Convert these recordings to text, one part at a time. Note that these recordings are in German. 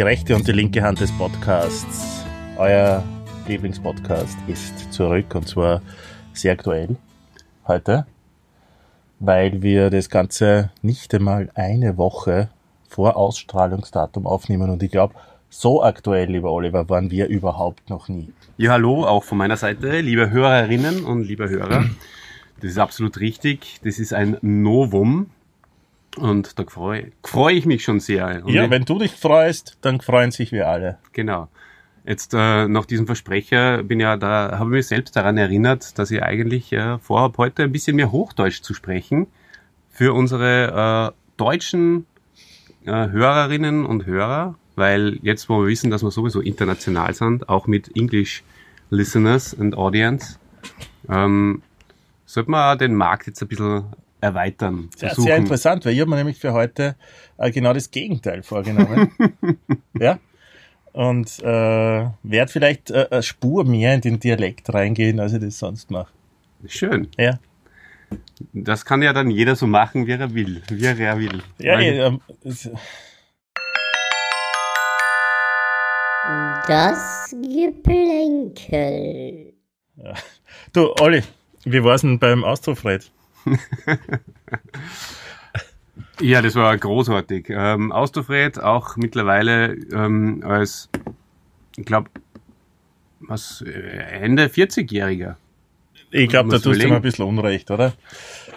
Die rechte und die linke Hand des Podcasts. Euer Lieblingspodcast ist zurück und zwar sehr aktuell heute, weil wir das Ganze nicht einmal eine Woche vor Ausstrahlungsdatum aufnehmen und ich glaube, so aktuell, lieber Oliver, waren wir überhaupt noch nie. Ja, hallo, auch von meiner Seite, liebe Hörerinnen und liebe Hörer. Das ist absolut richtig. Das ist ein Novum. Und da freue freu ich mich schon sehr. Und ja, ich, wenn du dich freust, dann freuen sich wir alle. Genau. Jetzt äh, nach diesem Versprecher bin ja da, habe ich mich selbst daran erinnert, dass ich eigentlich äh, vorhabe, heute ein bisschen mehr Hochdeutsch zu sprechen für unsere äh, deutschen äh, Hörerinnen und Hörer, weil jetzt, wo wir wissen, dass wir sowieso international sind, auch mit English Listeners and Audience, ähm, sollte man den Markt jetzt ein bisschen erweitern. Sehr, sehr interessant, weil ich habe mir nämlich für heute äh, genau das Gegenteil vorgenommen. ja. Und äh, werde vielleicht äh, eine Spur mehr in den Dialekt reingehen, als ich das sonst mache. Schön. Ja. Das kann ja dann jeder so machen, wie er will. Wie er will. Ja, eh, ähm, es- Das Geplänkel. du, Olli, wie war's denn beim Austrofred? Ja, das war großartig. Ähm, Austofred auch mittlerweile ähm, als, ich glaube, was, äh, Ende 40-Jähriger. Ich glaube, da tust du mir ein bisschen Unrecht, oder?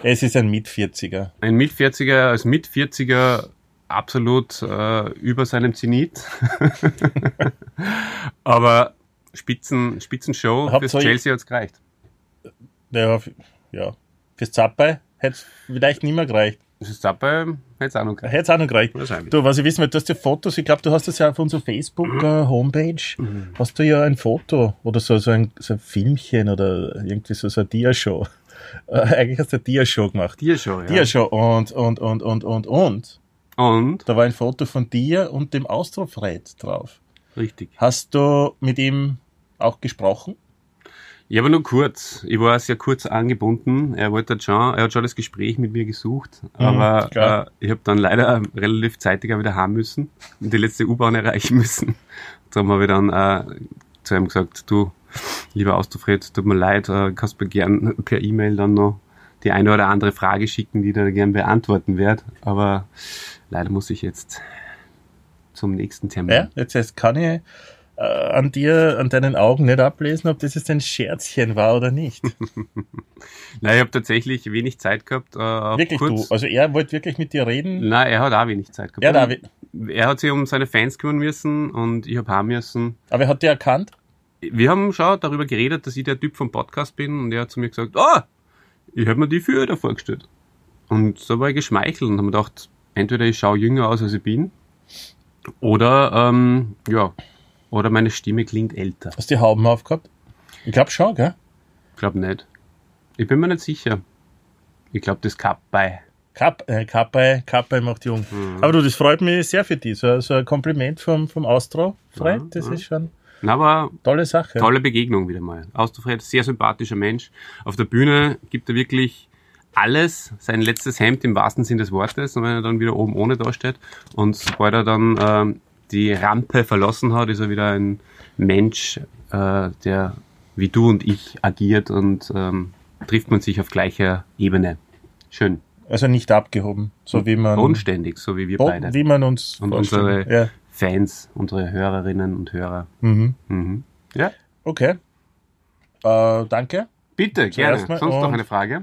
Es ist ein Mit-40er. Ein Mit-40er, als Mit-40er absolut äh, über seinem Zenit. Aber Spitzen, Spitzenshow fürs Chelsea hat's gereicht. Ja, ja. Fürs Zappei hätte es vielleicht nicht mehr gereicht. Ist dabei, hätte auch noch gereicht. Hätte es auch noch gereicht. Wahrscheinlich. Du, was ich wissen will, du hast ja Fotos, ich glaube, du hast das ja auf unserer Facebook-Homepage, hast du ja ein Foto oder so, so, ein, so ein Filmchen oder irgendwie so, so eine Dia-Show. Äh, eigentlich hast du eine Dia-Show gemacht. Dir schon, ja. Dia-Show und, und, und, und, und, und. Und? Da war ein Foto von dir und dem Austrofred drauf. Richtig. Hast du mit ihm auch gesprochen? Ja, aber nur kurz. Ich war sehr kurz angebunden. Er wollte schon, er hat schon das Gespräch mit mir gesucht, aber Mhm, klar. äh, ich habe dann leider relativ zeitig auch wieder heim müssen und die letzte U-Bahn erreichen müssen. Darum habe ich dann äh, zu ihm gesagt, du, lieber Austofred, tut mir leid, äh, kannst mir gern per E-Mail dann noch die eine oder andere Frage schicken, die ich da gern beantworten werde. Aber leider muss ich jetzt zum nächsten Termin. Ja, jetzt jetzt kann ich äh, an dir, an deinen Augen nicht ablesen, ob das jetzt ein Scherzchen war oder nicht. Nein, ich habe tatsächlich wenig Zeit gehabt. Äh, wirklich kurz, du. Also er wollte wirklich mit dir reden. Nein, er hat auch wenig Zeit gehabt. Ja, David. Er hat sich um seine Fans kümmern müssen und ich habe haben müssen. Aber er hat dir erkannt. Wir haben schon darüber geredet, dass ich der Typ vom Podcast bin und er hat zu mir gesagt, ah, ich habe mir die früher da vorgestellt. Und so war ich geschmeichelt und habe mir gedacht, entweder ich schaue jünger aus, als ich bin, oder, ähm, ja, oder meine Stimme klingt älter. Hast du die Hauben aufgehabt? Ich glaube schon, gell? Ich glaube nicht. Ich bin mir nicht sicher. Ich glaube, das Cup bei. Kapp, äh, Kappei, Kappei macht jung. Mhm. Aber du, das freut mich sehr für dich. So, so ein Kompliment vom, vom Austro, Fred, Ja, das ja. ist schon Na, aber tolle Sache. Tolle Begegnung wieder mal. Austofred, sehr sympathischer Mensch. Auf der Bühne gibt er wirklich alles, sein letztes Hemd im wahrsten Sinn des Wortes, und wenn er dann wieder oben ohne dasteht. Und sobald er dann ähm, die Rampe verlassen hat, ist er wieder ein Mensch, äh, der wie du und ich agiert und ähm, trifft man sich auf gleicher Ebene. Schön. Also nicht abgehoben, so wie man, Bodenständig, so wie wir beide. wie man uns Und vorstellen. unsere Ja. Fans, unsere Hörerinnen und Hörer. Mhm. Mhm. Ja, Okay. Äh, danke. bitte, gerne. Zuerst mal Sonst noch und- eine Frage?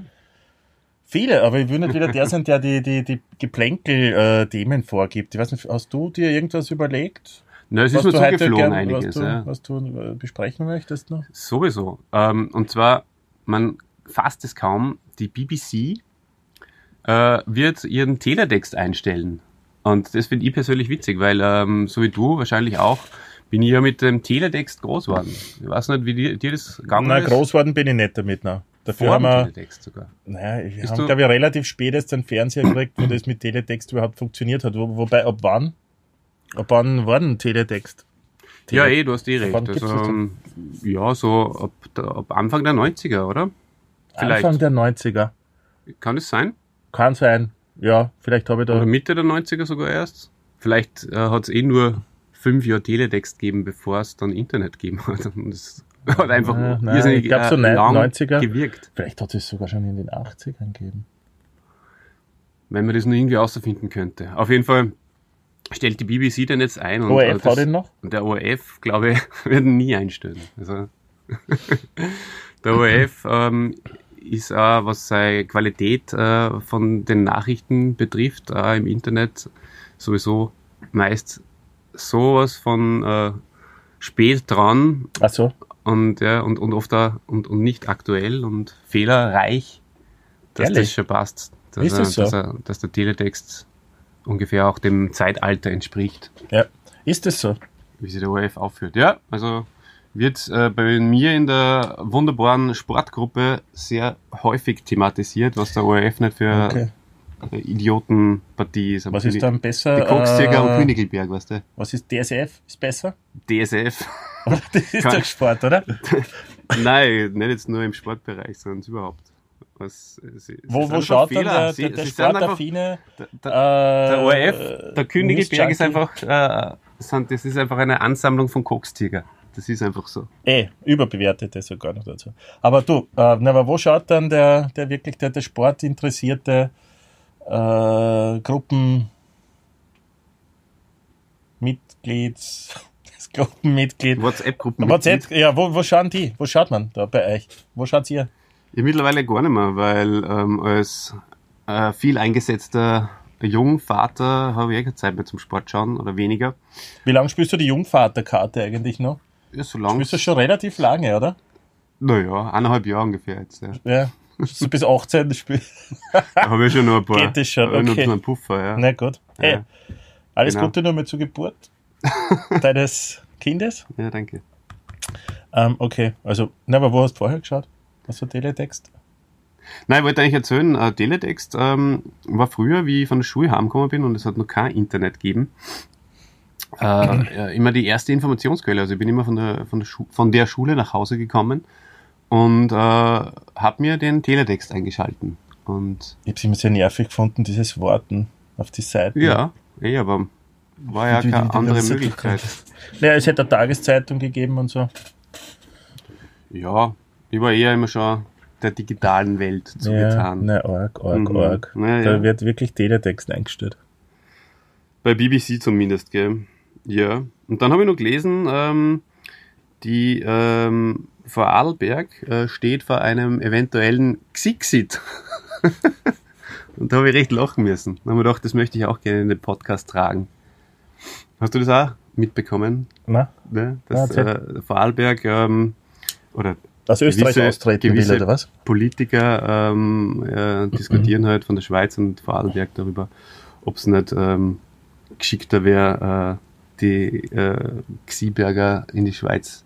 Viele, aber ich will nicht wieder der sein, der die, die, die Geplänkel-Themen vorgibt. Ich weiß nicht, hast du dir irgendwas überlegt? Na, es ist mir zugeflogen gern- einiges. was du, ja. was du äh, besprechen möchtest noch? Sowieso. Ähm, und zwar, man fasst es kaum, die BBC äh, wird ihren Teletext einstellen. Und das finde ich persönlich witzig, weil ähm, so wie du wahrscheinlich auch, bin ich ja mit dem Teletext groß geworden. Ich weiß nicht, wie dir, dir das gegangen Na, ist. groß worden bin ich nicht damit. Na. Dafür Vor haben wir, Teletext sogar. naja, wir Bist haben, glaube ich, relativ spät jetzt einen Fernseher gekriegt, wo das mit Teletext überhaupt funktioniert hat. Wo, wobei, ab wann? Ab wann war denn Teletext? Ja, eh, du hast eh recht. Also, das ähm, ja, so ab, der- ab Anfang der 90er, oder? Vielleicht. Anfang der 90er. Kann es sein? Kann sein. Ja, vielleicht habe ich da. Oder Mitte der 90er sogar erst? Vielleicht äh, hat es eh nur fünf Jahre Teletext gegeben, bevor es dann Internet gegeben hat. Und das hat einfach Ja, nein, irrsinnig ich glaub so äh, lang 90er. gewirkt. Vielleicht hat es sogar schon in den 80ern gegeben. Wenn man das nur irgendwie außerfinden könnte. Auf jeden Fall stellt die BBC den jetzt ein und äh, ORF das, hat ihn noch? Der ORF, glaube ich, wird nie einstellen. Also der ORF ähm, ist auch, was seine Qualität äh, von den Nachrichten betrifft, äh, im Internet sowieso meist sowas von äh, spät dran Ach so. Und ja und, und oft auch, und, und nicht aktuell und fehlerreich, dass Ehrlich? das schon passt. Dass, Ist das so? dass, er, dass der Teletext ungefähr auch dem Zeitalter entspricht Ja. Ist es so? wie sich der ORF aufführt. Ja, also wird äh, bei mir in der wunderbaren Sportgruppe sehr häufig thematisiert, was der ORF nicht für Okay. Idiotenpartie ist. Was ist dann besser? Die Kokszieger und äh, Königelberg, weißt du? Was ist DSF? Ist besser? DSF. Das ist doch Sport, oder? Nein, nicht jetzt nur im Sportbereich, sondern überhaupt. Was, es, es Wo, wo schaut dann Fehler. der, Sie- der, der sie einfach- Sportaffine? Der, Äh, der, der ORF, der Königelberg ist einfach, äh, sind- das ist einfach eine Ansammlung von Kokstiger. Das ist einfach so. Eh, überbewertete sogar noch dazu. Aber du, äh, na, aber wo schaut dann der, der wirklich der, der sportinteressierte äh, Gruppen Mitglieds, Gruppenmitglied. WhatsApp-Gruppen. WhatsApp, ja, wo, wo schauen die? Wo schaut man da bei euch? Wo schaut ihr? Ja, mittlerweile gar nicht mehr, weil ähm, als äh, viel eingesetzter Jungvater habe ich eh keine Zeit mehr zum Sport schauen oder weniger. Wie lange spielst du die Jungvaterkarte eigentlich noch? Ja, so lang. Spielst du schon relativ lange, oder? Naja, eineinhalb Jahre ungefähr jetzt. Ja. Ja. So bis 18 Spiel. Da habe ich schon noch ein paar. Geht das schon, noch okay. so einen Puffer, ja. Na gut. Hey, Ja. alles Genau. Gute nochmal zur Geburt deines Kindes. ja, danke. Ähm, okay, also, na, aber wo hast du vorher geschaut? Was für Teletext? Nein, ich wollte eigentlich erzählen, äh, Teletext ähm, war früher, wie ich von der Schule heimgekommen bin und es hat noch kein Internet gegeben, äh, äh, immer die erste Informationsquelle. Also ich bin immer von der, von der, Schu von der Schule nach Hause gekommen und äh, habe mir den Teletext eingeschalten. Und Ich habe es immer sehr nervig gefunden, dieses Warten auf die Seiten. ja, eh, aber war ja die- keine andere Möglichkeit. Ja, es hätte eine Tageszeitung gegeben und so. Ja, ich war eher immer schon der digitalen Welt Ja, zugetan. na, arg, arg, Mhm. arg. Ja, Da ja. wird wirklich Teletext eingestellt. Bei BBC zumindest, gell? Ja. Und dann habe ich noch gelesen, ähm, die ähm, Vorarlberg äh, steht vor einem eventuellen Xixit. Und da habe ich recht lachen müssen. Da habe ich gedacht, das möchte ich auch gerne in den Podcast tragen. Hast du das auch mitbekommen? Na, Ne? Dass Ja, äh, Vorarlberg ähm, oder aus Österreich Gewisse- austreten will, gewisse- oder was? Politiker ähm, äh, diskutieren halt von der Schweiz und Vorarlberg darüber, ob es nicht ähm, geschickter wäre, äh, die äh, Xiberger in die Schweiz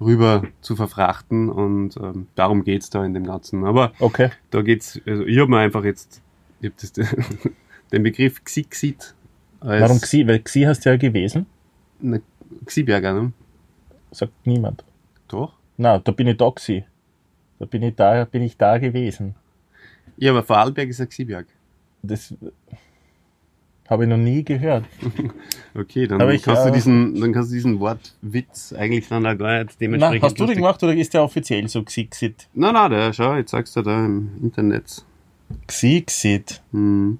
rüber zu verfrachten und ähm, darum geht's da in dem Ganzen. Aber Okay. da geht's, also ich habe mir einfach jetzt ich hab das, den Begriff Xixit als Warum Xi? Weil Xi hast du ja gewesen, Ne, Xiberger, ne? sagt niemand. Doch. Na, da bin ich da gewesen. Da bin ich da, bin ich da gewesen. Ja, aber Vorarlberg ist ein Xiberg. Das habe ich noch nie gehört. Okay, dann ich, kannst, äh, du diesen, dann kannst du diesen Wortwitz eigentlich dann auch gar nicht dementsprechend. hast du den gemacht oder ist der offiziell so Xixit? Nein, nein, der, schau, jetzt sagst du da im Internet. Xixit. Hm.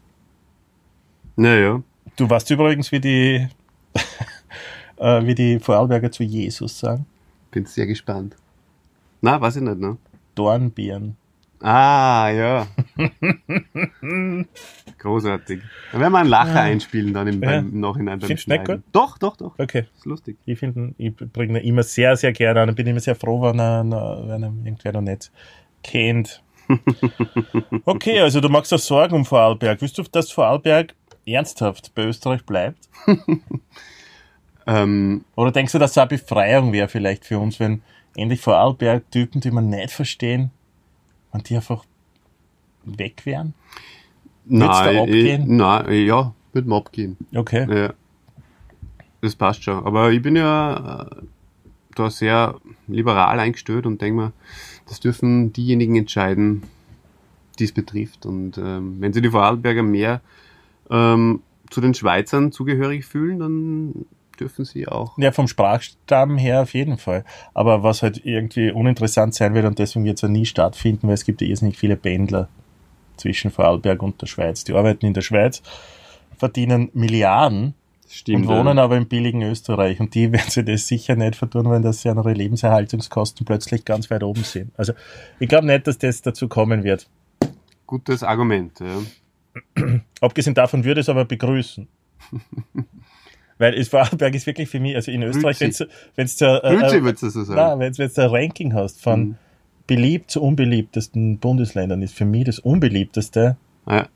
Naja, Du weißt übrigens, wie die, äh, wie die Vorarlberger zu Jesus sagen. bin sehr gespannt. Na, weiß ich nicht, ne? Dornbirn. Ah, ja. Großartig. Da werden wir einen Lacher einspielen dann im, Ja. beim, im Nachhinein beim Findest du nicht Schneiden. Doch, doch, doch. Okay. Ist lustig. Ich finde, ich bringe ihn immer sehr, sehr gerne an und bin immer sehr froh, wenn er, wenn er irgendwer noch nicht kennt. Okay, also du machst dir Sorgen um Vorarlberg. Willst du, dass Vorarlberg ernsthaft bei Österreich bleibt? Ähm, Oder denkst du, dass es eine Befreiung wäre vielleicht für uns, wenn endlich Vorarlberg-Typen, die man nicht verstehen, wenn die einfach weg wären? Nein, abgehen? ich, nein, ja, wird mir abgehen. Okay. Ja. Das passt schon. Aber ich bin ja äh, da sehr liberal eingestellt und denke mir, das dürfen diejenigen entscheiden, die es betrifft. Und ähm, wenn sie die Vorarlberger mehr ähm, zu den Schweizern zugehörig fühlen, dann dürfen sie auch. Ja, vom Sprachstamm her auf jeden Fall. Aber was halt irgendwie uninteressant sein wird und deswegen wird es ja nie stattfinden, weil es gibt ja irrsinnig viele Pendler zwischen Vorarlberg und der Schweiz. Die arbeiten in der Schweiz, verdienen Milliarden Stimmt. und wohnen aber im billigen Österreich. Und die werden sich das sicher nicht vertun, wenn das ja ihre Lebenserhaltungskosten plötzlich ganz weit oben sind. Also ich glaube nicht, dass das dazu kommen wird. Gutes Argument. Ja. Abgesehen davon würde ich es aber begrüßen. Weil es Vorarlberg ist wirklich für mich, also in Österreich, wenn äh, äh, du so wenn's, wenn's da ein Ranking hast von Mhm. Beliebt zu unbeliebtesten Bundesländern, ist für mich das unbeliebteste Ja,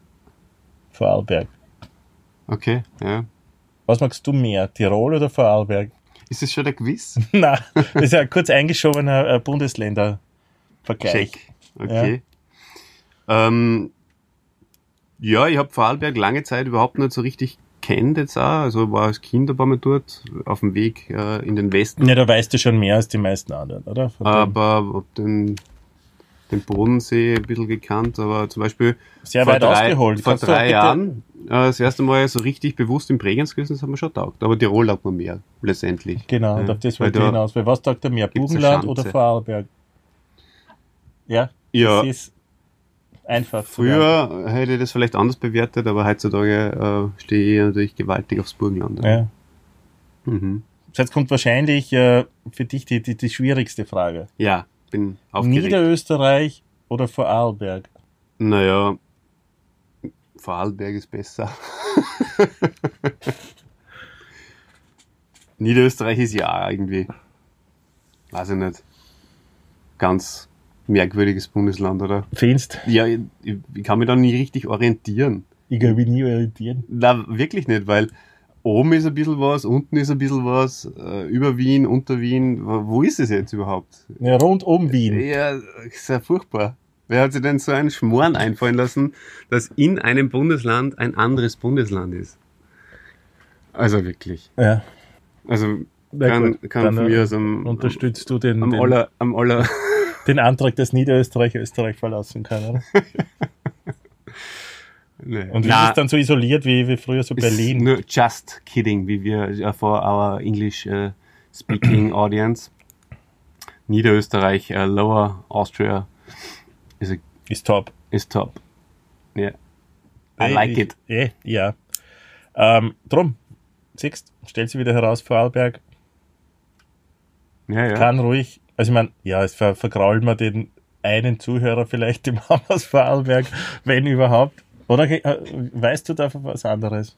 Vorarlberg. okay, ja. Was magst du mehr, Tirol oder Vorarlberg? Ist das schon der Quiz? Na, das ist ja ein kurz eingeschobener äh, Bundesländervergleich. Check. Okay. Ja, ähm, ja ich habe Vorarlberg lange Zeit überhaupt nicht so richtig kennt jetzt auch. Also war als Kind ein paar Mal dort, auf dem Weg äh, in den Westen. Ja, da weißt du schon mehr als die meisten anderen, oder? Von aber den, den Bodensee ein bisschen gekannt, aber zum Beispiel Sehr vor weit drei, ausgeholt. vor Kannst drei Jahren äh, das erste Mal so richtig bewusst in Bregenz gewesen, das hat mir schon taugt. Aber Tirol taugt mir mehr, letztendlich. Genau, Ja, und auf das wollte ich da- hinaus. Weil was sagt er mehr, Schanze. oder Vorarlberg? Ja, Ja, das ist einfach. früher hätte ich das vielleicht anders bewertet, aber heutzutage äh, stehe ich natürlich gewaltig aufs Burgenland. Ja. Mhm. Jetzt kommt wahrscheinlich äh, für dich die, die, die schwierigste Frage. ja bin aufgeregt. Niederösterreich oder Vorarlberg? Naja, Vorarlberg ist besser. Niederösterreich ist ja irgendwie, weiß ich nicht, ganz merkwürdiges Bundesland, oder? Findest Ja, ich, ich kann mich da nie richtig orientieren. Ich kann mich nie orientieren. Na, wirklich nicht, weil oben ist ein bisschen was, unten ist ein bisschen was, äh, über Wien, unter Wien, wo ist es jetzt überhaupt? Ja, rund um Wien. Ja, ist ja furchtbar. Wer hat sich denn so einen Schmoren einfallen lassen, dass in einem Bundesland ein anderes Bundesland ist? Also wirklich. Ja. Also kann, kann von äh, mir aus am, Unterstützt du den, am, den, aller, am aller, den Antrag, dass Niederösterreich Österreich verlassen kann, oder? nee. Und wie Na, ist es dann so isoliert wie, wie früher so Berlin? Nur just kidding, wie wir äh, for our English äh, speaking audience. Niederösterreich, äh, Lower Austria is, a, Ist top. is top. Yeah. I Eh, like ich, it. Eh, ja. Ähm, drum, siehst, stellt sie wieder heraus, Vorarlberg Ja, ja. kann ruhig, also ich meine, ja, es ver vergrault man den einen Zuhörer vielleicht im aus Vorarlberg, wenn überhaupt. Oder äh, weißt du davon was anderes?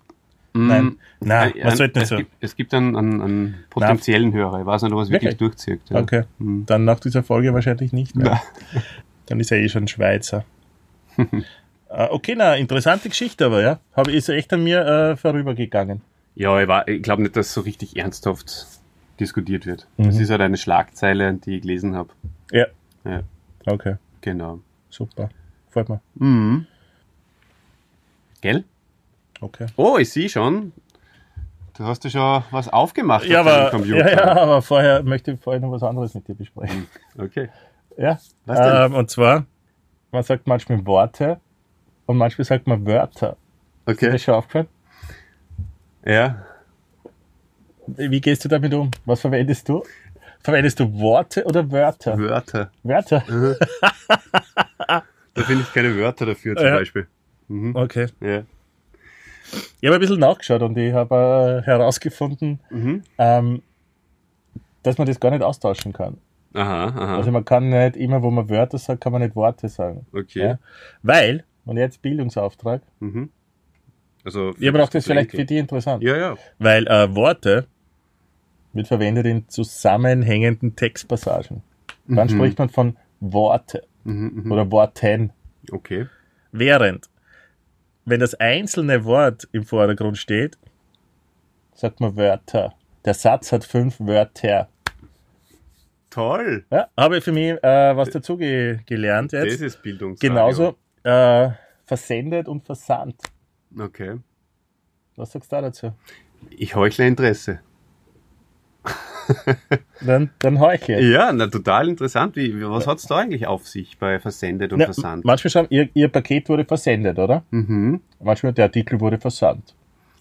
Mm, Nein. Nein, äh, man äh, sollte nicht es so. Gibt, es gibt einen, einen, einen potenziellen Hörer. Ich weiß nicht, ob er es wirklich, Wirklich? durchzieht. Ja. Okay, Hm. dann nach dieser Folge wahrscheinlich nicht mehr. Dann ist er eh schon Schweizer. Äh, okay, na, interessante Geschichte aber, ja. Ist echt an mir äh, vorübergegangen. Ja, ich, war- ich glaube nicht, dass so richtig ernsthaft diskutiert wird. Mhm. Das ist halt eine Schlagzeile, die ich gelesen habe. Ja. Ja, Okay, genau. super. Freut mich. Mhm. Gell? Okay. Oh, ich sehe schon. Du hast ja schon was aufgemacht Ja, auf aber, Computer. ja, ja, aber vorher möchte ich vorher noch was anderes mit dir besprechen. Okay. Ja. Was denn? Ähm, und zwar, man sagt manchmal Worte und manchmal sagt man Wörter. Ist dir Okay. das schon aufgefallen? Ja. Wie gehst du damit um? Was verwendest du? Verwendest du Worte oder Wörter? Wörter. Wörter. Da finde ich keine Wörter dafür zum Ja. Beispiel. Mhm. Okay. Ja. Ich habe ein bisschen nachgeschaut und ich habe äh, herausgefunden, Mhm. ähm, dass man das gar nicht austauschen kann. Aha, aha. Also man kann nicht immer, wo man Wörter sagt, kann man nicht Worte sagen. okay. Ja? Weil, und jetzt Bildungsauftrag, Mhm. Also, ich brauche das für vielleicht für dich interessant. Ja, ja. Weil äh, Worte wird verwendet in zusammenhängenden Textpassagen. Dann Mhm. spricht man von Worte Mhm, mhm. oder Worten. Okay. Während, wenn das einzelne Wort im Vordergrund steht, sagt man Wörter. Der Satz hat fünf Wörter. Toll. Ja, habe ich für mich äh, was dazu ge gelernt Das jetzt. ist Bildungsradio. Genauso äh, versendet und versandt. Okay. Was sagst du da dazu? Ich heuchle Interesse. Dann, dann heuchle ich. Ja, na, total interessant. Wie, was hat's da eigentlich auf sich bei Versendet und Ja, Versand? manchmal schon, ihr, ihr Paket wurde versendet, oder? Mhm. Manchmal der Artikel wurde versandt.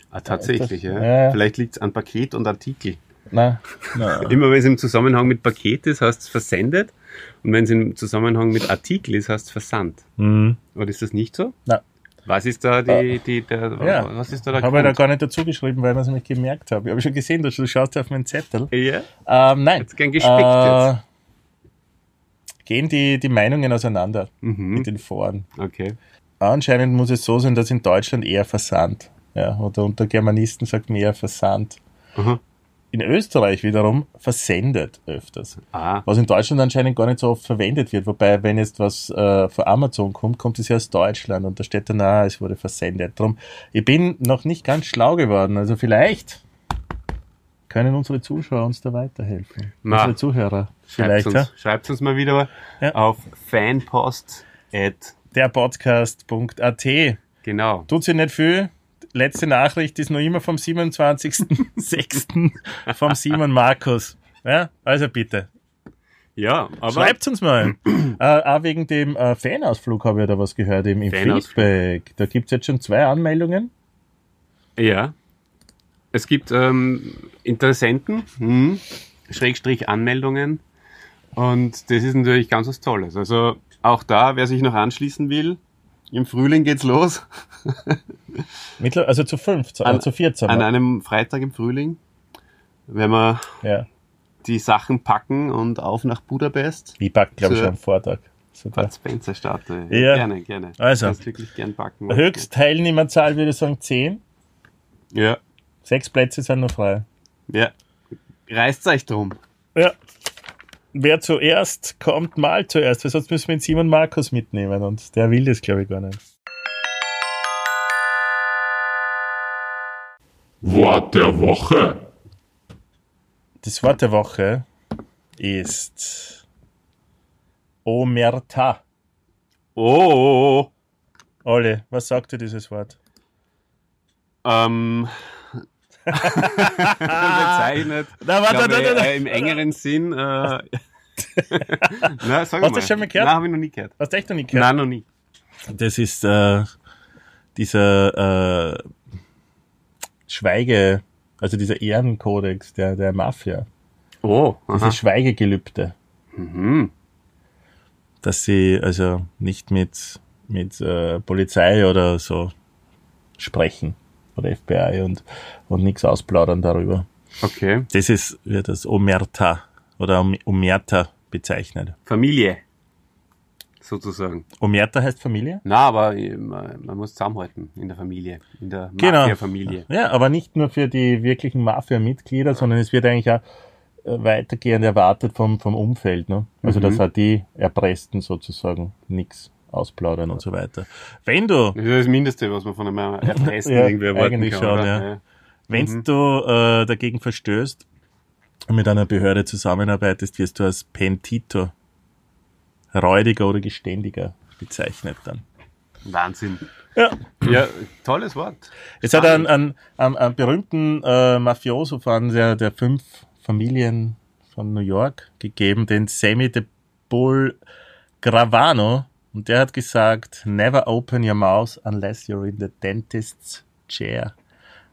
Ah, tatsächlich, ja. Ja, ja. Vielleicht liegt es an Paket und Artikel. Nein, nein. Immer wenn es im Zusammenhang mit Paket ist, heißt es versendet. Und wenn es im Zusammenhang mit Artikel ist, heißt es versandt. Mhm. Oder ist das nicht so? Nein. Was ist da die, die der, Ja. was ist da der Habe ich da gar nicht dazu geschrieben, weil ich es nämlich gemerkt habe. Ich habe schon gesehen, dass du schaust auf meinen Zettel. Ja, Ähm, nein. jetzt gern gespickt Äh, jetzt. Gehen die, die Meinungen auseinander Mhm. mit den Foren. Okay. Anscheinend muss es so sein, dass in Deutschland eher Versand. Ja, oder unter Germanisten sagt man eher Versand. Aha. In Österreich wiederum versendet öfters. Ah, Was in Deutschland anscheinend gar nicht so oft verwendet wird. Wobei, wenn jetzt was äh, von Amazon kommt, kommt es ja aus Deutschland und da steht dann, ah, es wurde versendet. Drum, ich bin noch nicht ganz schlau geworden. Also vielleicht können unsere Zuschauer uns da weiterhelfen. Na, unsere Zuhörer. schreibt Vielleicht, ja. uns, schreibt's uns mal wieder Ja. auf fanpost at, Der Podcast.at. genau. Tut sich nicht viel. Letzte Nachricht ist noch immer vom 27.06. vom Simon Markus. Ja, also bitte. Ja, aber Schreibt uns mal. äh, auch wegen dem äh, Fanausflug habe ich da was gehört im, im. Feedback. Da gibt es jetzt schon zwei Anmeldungen. Ja. Es gibt ähm, Interessenten, hm, Schrägstrich Anmeldungen. Und das ist natürlich ganz was Tolles. Also auch da, wer sich noch anschließen will, im Frühling geht's los. Mittler, also zu fünf, zu, An- äh, zu 14. An einem Freitag im Frühling, wenn wir ja. die Sachen packen und auf nach Budapest. Ich pack, glaube ich, schon am Vortag. Sogar. Bud Spencer starte. Ja. Gerne, gerne. Also. Kannst wirklich gern packen. Höchstteilnehmerzahl würde ich sagen 10. Ja, Sechs Plätze sind noch frei. ja. Reißt euch drum. Ja. Wer zuerst kommt, mal zuerst, weil sonst müssen wir den Simon Markus mitnehmen und der will das, glaube ich, gar nicht. Wort der Woche. Das Wort der Woche ist Omerta. Oh, Ole, was sagt dir dieses Wort? ähm, bezeichnet. Na, warte, glaube, warte, warte. äh, Im engeren Sinn. Äh, Na, sag Hast du das schon mal gehört? Nein, habe ich noch nie gehört. Hast du echt noch nicht gehört? Nein, noch nie. Das ist äh, dieser äh, Schweige, also dieser Ehrenkodex der, der Mafia. Oh, Dieses aha. Schweigegelübde. Mhm. dass sie also nicht mit, mit äh, Polizei oder so sprechen oder FBI und, und nichts ausplaudern darüber. Okay. Das ist, wird das Omerta oder Om- Omerta bezeichnet. Familie. Sozusagen. Omerta heißt Familie? Na, aber äh, man, muss zusammenhalten in der Familie. In der Genau. Mafia-Familie. Ja, aber nicht nur für die wirklichen Mafia-Mitglieder, sondern es wird eigentlich auch äh, weitergehend erwartet vom, vom Umfeld. Ne? Also, Mhm. dass auch die Erpressten sozusagen nichts ausplaudern und so weiter. Wenn du Das ist das Mindeste, was man von einem Erpressten Ja, irgendwie erwarten kann. schon, oder? ja. Wenn Mhm. du äh, dagegen verstößt und mit einer Behörde zusammenarbeitest, wirst du als Pentito, räudiger oder geständiger bezeichnet dann. Wahnsinn. Ja. Ja, tolles Wort. Es hat einen, einen, einen, einen berühmten äh, Mafioso von der, der fünf Familien von New York gegeben, den Sammy de Bull Gravano. Und der hat gesagt, never open your mouth unless you're in the dentist's chair.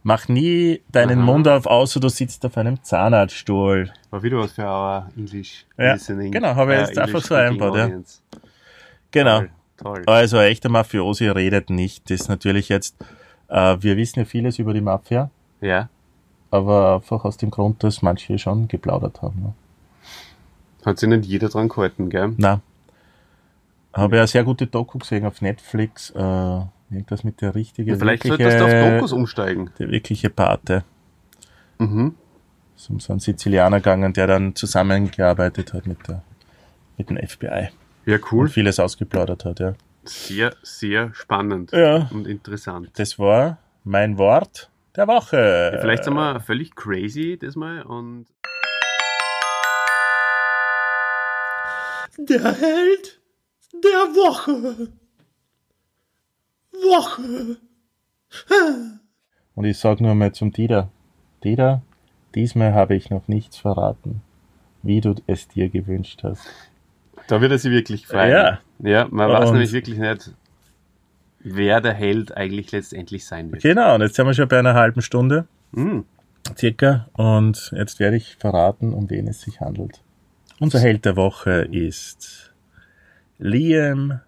Mach nie deinen Aha. Mund auf, außer du sitzt auf einem Zahnarztstuhl. War wieder was für our English Ja, listening. genau, habe ich äh, jetzt einfach English so speaking einbaut, ja. Genau. Toll. toll. Also ein echter Mafiosi redet nicht. Das ist natürlich jetzt, äh, wir wissen ja vieles über die Mafia. Ja. aber einfach aus dem Grund, dass manche schon geplaudert haben. Ne? Hat sich nicht jeder dran gehalten, gell? Na, habe ja eine sehr gute Doku gesehen auf Netflix. Äh, irgendwas mit der richtigen, Vielleicht wirkliche, solltest du auf Dokus umsteigen. der wirkliche Pate. Mhm. Ist um so einen Sizilianer gegangen, der dann zusammengearbeitet hat mit der mit dem FBI Ja, und cool. vieles ausgeplaudert hat. Ja. Sehr, sehr spannend Ja. und interessant. Das war mein Wort der Woche. Vielleicht sind wir völlig crazy diesmal und Der Held der Woche. Woche. Und ich sag nur mal zum Dieter. Dieter, diesmal habe ich noch nichts verraten, wie du es dir gewünscht hast. da wird er sich wirklich freuen. Ja. Ja, man weiß Und- nämlich wirklich nicht, wer der Held eigentlich letztendlich sein wird. Genau, und jetzt sind wir schon bei einer halben Stunde Hm. circa und jetzt werde ich verraten, um wen es sich handelt. Unser Held der Woche ist Liam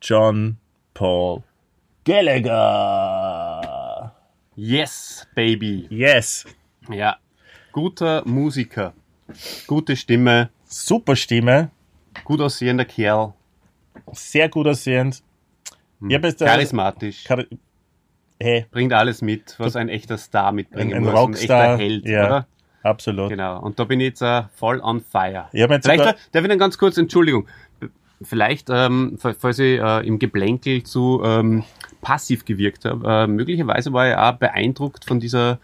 John Paul Gallagher. Yes, Baby. Yes, Ja. Guter Musiker. Gute Stimme. super Stimme, Gut aussehender Kerl. sehr gut aussehend. Äh, Charismatisch. Char hey, Bringt alles mit, was ein echter Star mitbringen Ein- ein muss. Rockstar, ein echter Held, ja. oder? absolut. Genau. Und da bin ich jetzt äh, voll on fire. Ich jetzt Vielleicht darf ich dann ganz kurz, Entschuldigung, vielleicht, ähm, fa- falls ich äh, im Geplänkel zu ähm, passiv gewirkt habe, äh, möglicherweise war ich auch beeindruckt von dieser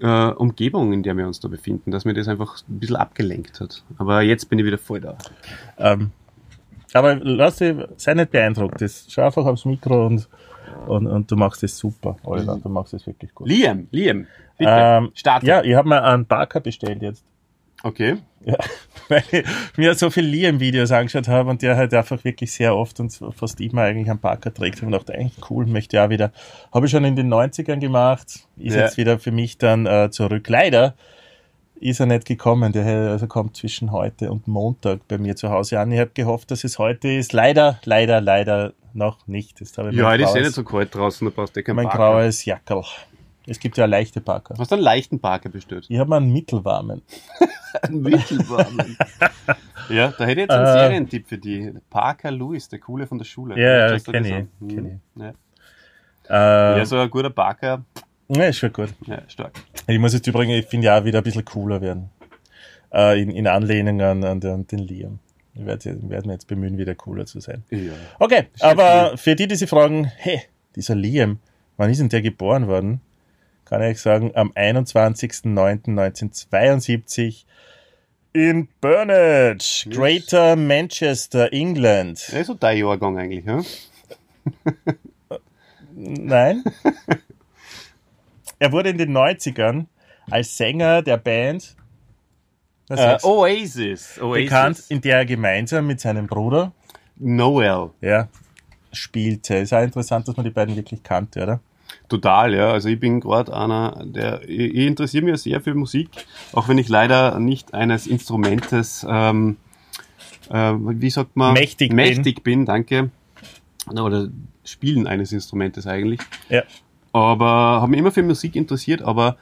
äh, Umgebung, in der wir uns da befinden, dass mir das einfach ein bisschen abgelenkt hat. Aber jetzt bin ich wieder voll da. Ähm, aber lass dich, sei nicht beeindruckt. Das, schau einfach aufs Mikro und, und, und du machst es super, Oliver. Du machst es wirklich gut. Liam, Liam, bitte, Ähm, starte. Ja, ich habe mir einen Parker bestellt jetzt. Okay. Ja, weil ich mir so viele Liam-Videos angeschaut habe und der halt einfach wirklich sehr oft und fast immer eigentlich einen Parker trägt. Und dachte, eigentlich cool, möchte ich auch wieder. Habe ich schon in den 90ern gemacht, ist Ja. jetzt wieder für mich dann äh, zurück. Leider ist er nicht gekommen. Der also kommt zwischen heute und Montag bei mir zu Hause an. Ich habe gehofft, dass es heute ist. Leider, leider, leider noch nicht. Ja, heute ist eh nicht so kalt draußen, da brauchst du eh keinen mein Parker. graues Jackerl. Es gibt ja leichte Parker. Hast du einen leichten Parker bestellt? Ich habe mir einen mittelwarmen. Einen mittelwarmen. ja, da hätte ich jetzt einen Äh. Serientipp für die. Parker Lewis, der Coole von der Schule. Ja, ja, kenn das ich, an? Hm. kenn Ja. Äh, ja, so ein guter Parker, ja, ist schon gut. ja, stark. Ich muss jetzt übrigens, ich finde ja auch wieder ein bisschen cooler werden. Äh, in, in Anlehnung an, an, den, an den Liam. Ich werde werd mir jetzt bemühen, wieder cooler zu sein. Ja. Okay, aber für die, die sich fragen, hey, dieser Liam, wann ist denn der geboren worden? Kann ich sagen, am 21.09.1972 in Burnage, Greater Manchester, England. Ja, ist so dein Jahrgang eigentlich, ja? Nein. er wurde in den 90ern als Sänger der Band Äh, du? Oasis. Oasis. bekannt, in der er gemeinsam mit seinem Bruder Noel. ja, spielte. Ist auch interessant, dass man die beiden wirklich kannte, oder? Total, ja. Also ich bin gerade einer, der ich, ich interessiere mich ja sehr für Musik, auch wenn ich leider nicht eines Instrumentes, ähm, äh, wie sagt man? Mächtig bin. Mächtig bin, danke. Oder Spielen eines Instrumentes eigentlich. Ja. Aber habe mich immer für Musik interessiert, aber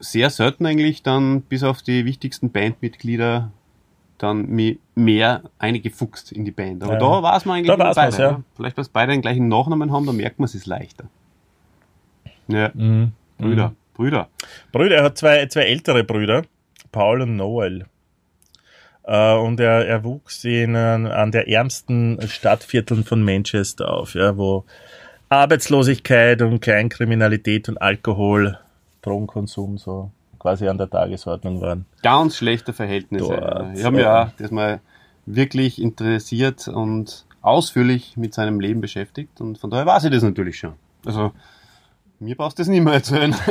sehr selten eigentlich dann bis auf die wichtigsten Bandmitglieder dann mich mehr eingefuchst in die Band. Aber Ja. da war es mir eigentlich Da war's beide. was, ja. Vielleicht, weil beide den gleichen Nachnamen haben, da merkt man es ist leichter. Ja, Mhm. Brüder, Brüder. Brüder, er hat zwei, zwei ältere Brüder, Paul und Noel. Äh, und er, er wuchs in, äh, an der ärmsten Stadtvierteln von Manchester auf, ja, wo Arbeitslosigkeit und Kleinkriminalität und Alkohol, Drogenkonsum so quasi an der Tagesordnung waren. Ganz schlechte Verhältnisse. Dort, ich habe mich ja. auch das mal wirklich interessiert und ausführlich mit seinem Leben beschäftigt und von daher weiß ich das natürlich schon. Also, mir brauchst du das nicht mehr erzählen,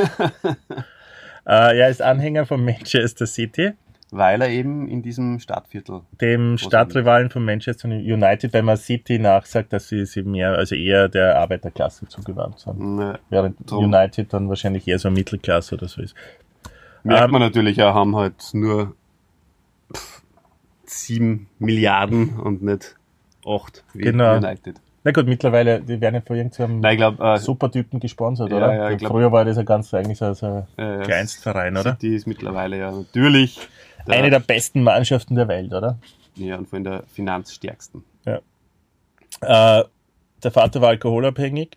Äh, er ist Anhänger von Manchester City, weil er eben in diesem Stadtviertel dem Stadtrivalen von Manchester United, wenn man City nachsagt, dass sie, sie mehr, also eher der Arbeiterklasse zugewandt sind. äh, Während Drum. United dann wahrscheinlich eher so Mittelklasse oder so ist. merkt Ähm, man natürlich auch, haben halt nur pff, sieben Milliarden und nicht acht wie Genau. United. Na gut, mittlerweile, die werden ja von irgendeinem Nein, ich glaube, äh, Supertypen gesponsert, Ja, oder? ja, ich glaub- Früher war das ja ganz eigentlich so, so ein äh, Kleinstverein, oder? City ist mittlerweile ja natürlich der, Eine der besten Mannschaften der Welt, oder? ja, und von der finanzstärksten. Äh, der Vater war alkoholabhängig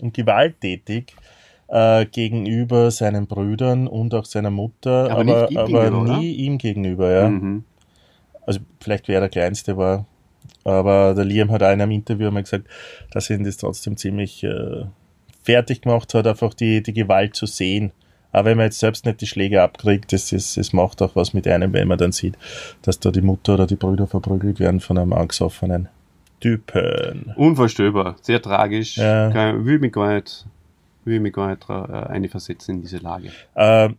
und gewalttätig äh, gegenüber seinen Brüdern und auch seiner Mutter, Aber aber, nicht ihm aber gegenüber, oder? nie ihm gegenüber, ja. Mhm. Also vielleicht wer der Kleinste war. Aber der Liam hat auch in einem Interview einmal gesagt, dass ihn das trotzdem ziemlich äh, fertig gemacht hat, einfach die, die Gewalt zu sehen. Aber wenn man jetzt selbst nicht die Schläge abkriegt, das, das, das macht auch was mit einem, wenn man dann sieht, dass da die Mutter oder die Brüder verprügelt werden von einem angesoffenen Typen. Unvorstellbar, sehr tragisch. Ja. Kein, will mich gar nicht, will mich gar nicht äh, einversetzen in diese Lage. Äh,